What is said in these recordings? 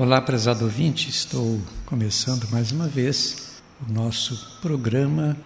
Olá, prezado ouvinte, estou começando mais uma vez o nosso programa,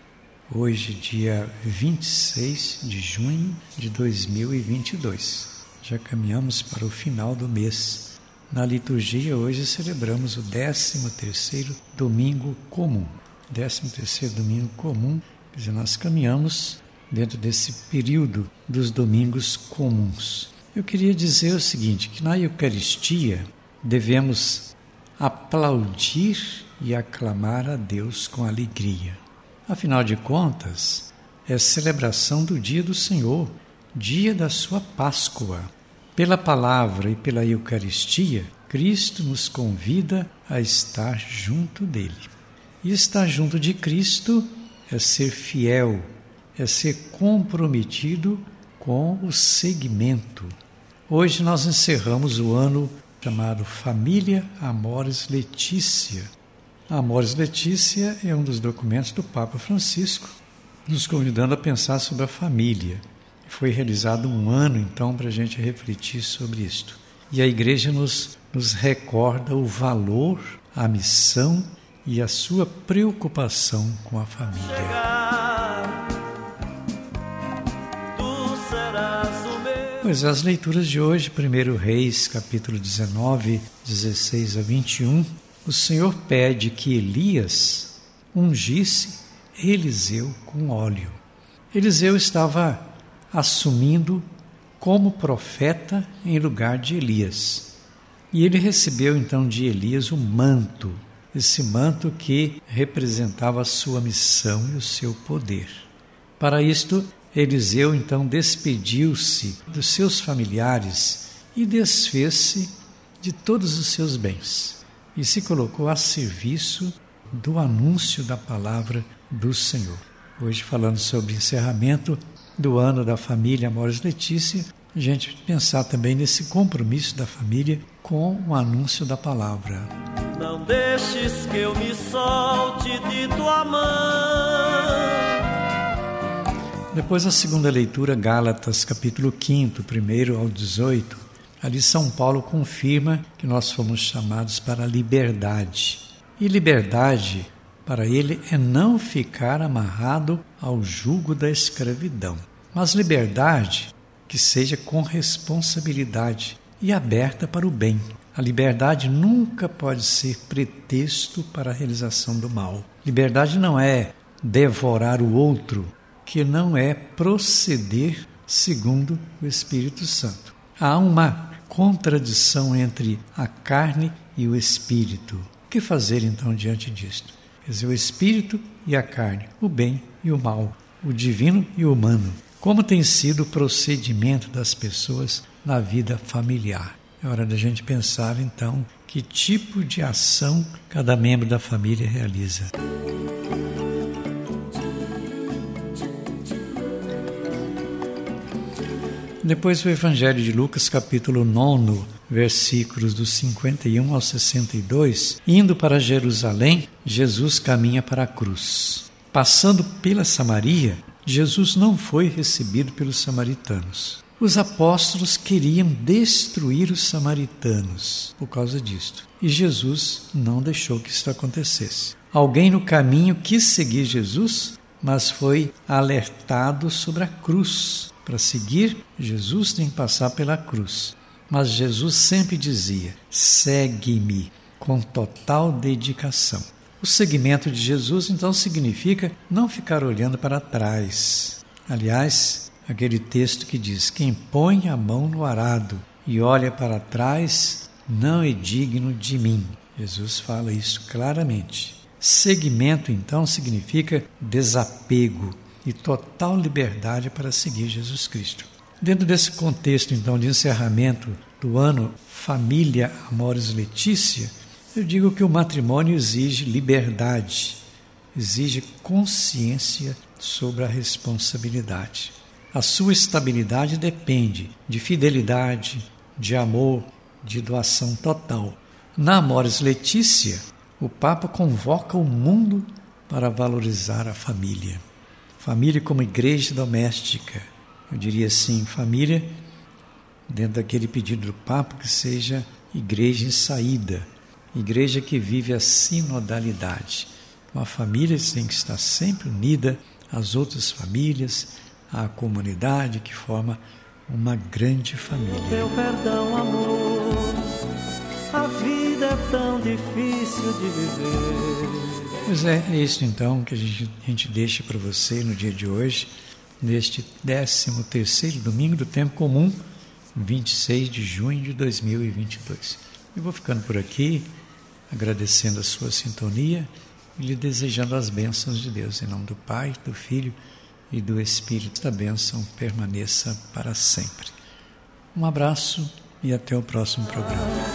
hoje, dia 26 de junho de 2022. Já caminhamos para o final do mês. Na liturgia, hoje celebramos o 13 domingo comum. 13 domingo comum, quer dizer, nós caminhamos dentro desse período dos domingos comuns. Eu queria dizer o seguinte, que na Eucaristia devemos aplaudir e aclamar a Deus com alegria. Afinal de contas, é celebração do dia do Senhor, dia da sua Páscoa. Pela palavra e pela Eucaristia, Cristo nos convida a estar junto dele. E estar junto de Cristo é ser fiel, é ser comprometido com o segmento. Hoje nós encerramos o ano chamado Família Amores Letícia. Amores Letícia é um dos documentos do Papa Francisco, nos convidando a pensar sobre a família. Foi realizado um ano, então, para a gente refletir sobre isto. E a Igreja nos, nos recorda o valor, a missão e a sua preocupação com a família. Pois as leituras de hoje, 1 Reis, capítulo 19, 16 a 21, o Senhor pede que Elias ungisse Eliseu com óleo. Eliseu estava assumindo como profeta em lugar de Elias. E ele recebeu então de Elias o manto, esse manto que representava a sua missão e o seu poder. Para isto, Eliseu então despediu-se dos seus familiares e desfez-se de todos os seus bens e se colocou a serviço do anúncio da palavra do Senhor. Hoje, falando sobre encerramento do ano da família Amores Letícia, a gente pensar também nesse compromisso da família com o anúncio da palavra. Não deixes que eu me solte de tua mão depois a segunda leitura, Gálatas, capítulo 5, primeiro ao 18, ali São Paulo confirma que nós fomos chamados para a liberdade. E liberdade, para ele, é não ficar amarrado ao jugo da escravidão, mas liberdade que seja com responsabilidade e aberta para o bem. A liberdade nunca pode ser pretexto para a realização do mal. Liberdade não é devorar o outro, que não é proceder segundo o Espírito Santo. Há uma contradição entre a carne e o espírito. O que fazer então diante disto? Quer dizer, o espírito e a carne, o bem e o mal, o divino e o humano. Como tem sido o procedimento das pessoas na vida familiar? É hora da gente pensar então que tipo de ação cada membro da família realiza. Depois o Evangelho de Lucas, capítulo 9, versículos dos 51 ao 62. Indo para Jerusalém, Jesus caminha para a cruz. Passando pela Samaria, Jesus não foi recebido pelos samaritanos. Os apóstolos queriam destruir os samaritanos por causa disto. E Jesus não deixou que isso acontecesse. Alguém no caminho quis seguir Jesus, mas foi alertado sobre a cruz para seguir, Jesus tem que passar pela cruz. Mas Jesus sempre dizia: segue-me com total dedicação. O seguimento de Jesus então significa não ficar olhando para trás. Aliás, aquele texto que diz: quem põe a mão no arado e olha para trás não é digno de mim. Jesus fala isso claramente. Seguimento então significa desapego, e total liberdade para seguir Jesus Cristo. Dentro desse contexto, então, de encerramento do ano Família Amores Letícia, eu digo que o matrimônio exige liberdade, exige consciência sobre a responsabilidade. A sua estabilidade depende de fidelidade, de amor, de doação total. Na Amores Letícia, o Papa convoca o mundo para valorizar a família. Família como igreja doméstica. Eu diria assim, família, dentro daquele pedido do Papa, que seja igreja em saída. igreja que vive a sinodalidade. Uma família tem que estar sempre unida às outras famílias, à comunidade que forma uma grande família. Teu perdão, amor, a vida é tão difícil de viver. Pois é, é isso então que a gente, a gente deixa para você no dia de hoje, neste 13 terceiro domingo do tempo comum, 26 de junho de 2022. Eu vou ficando por aqui, agradecendo a sua sintonia e lhe desejando as bênçãos de Deus, em nome do Pai, do Filho e do Espírito. A bênção permaneça para sempre. Um abraço e até o próximo programa.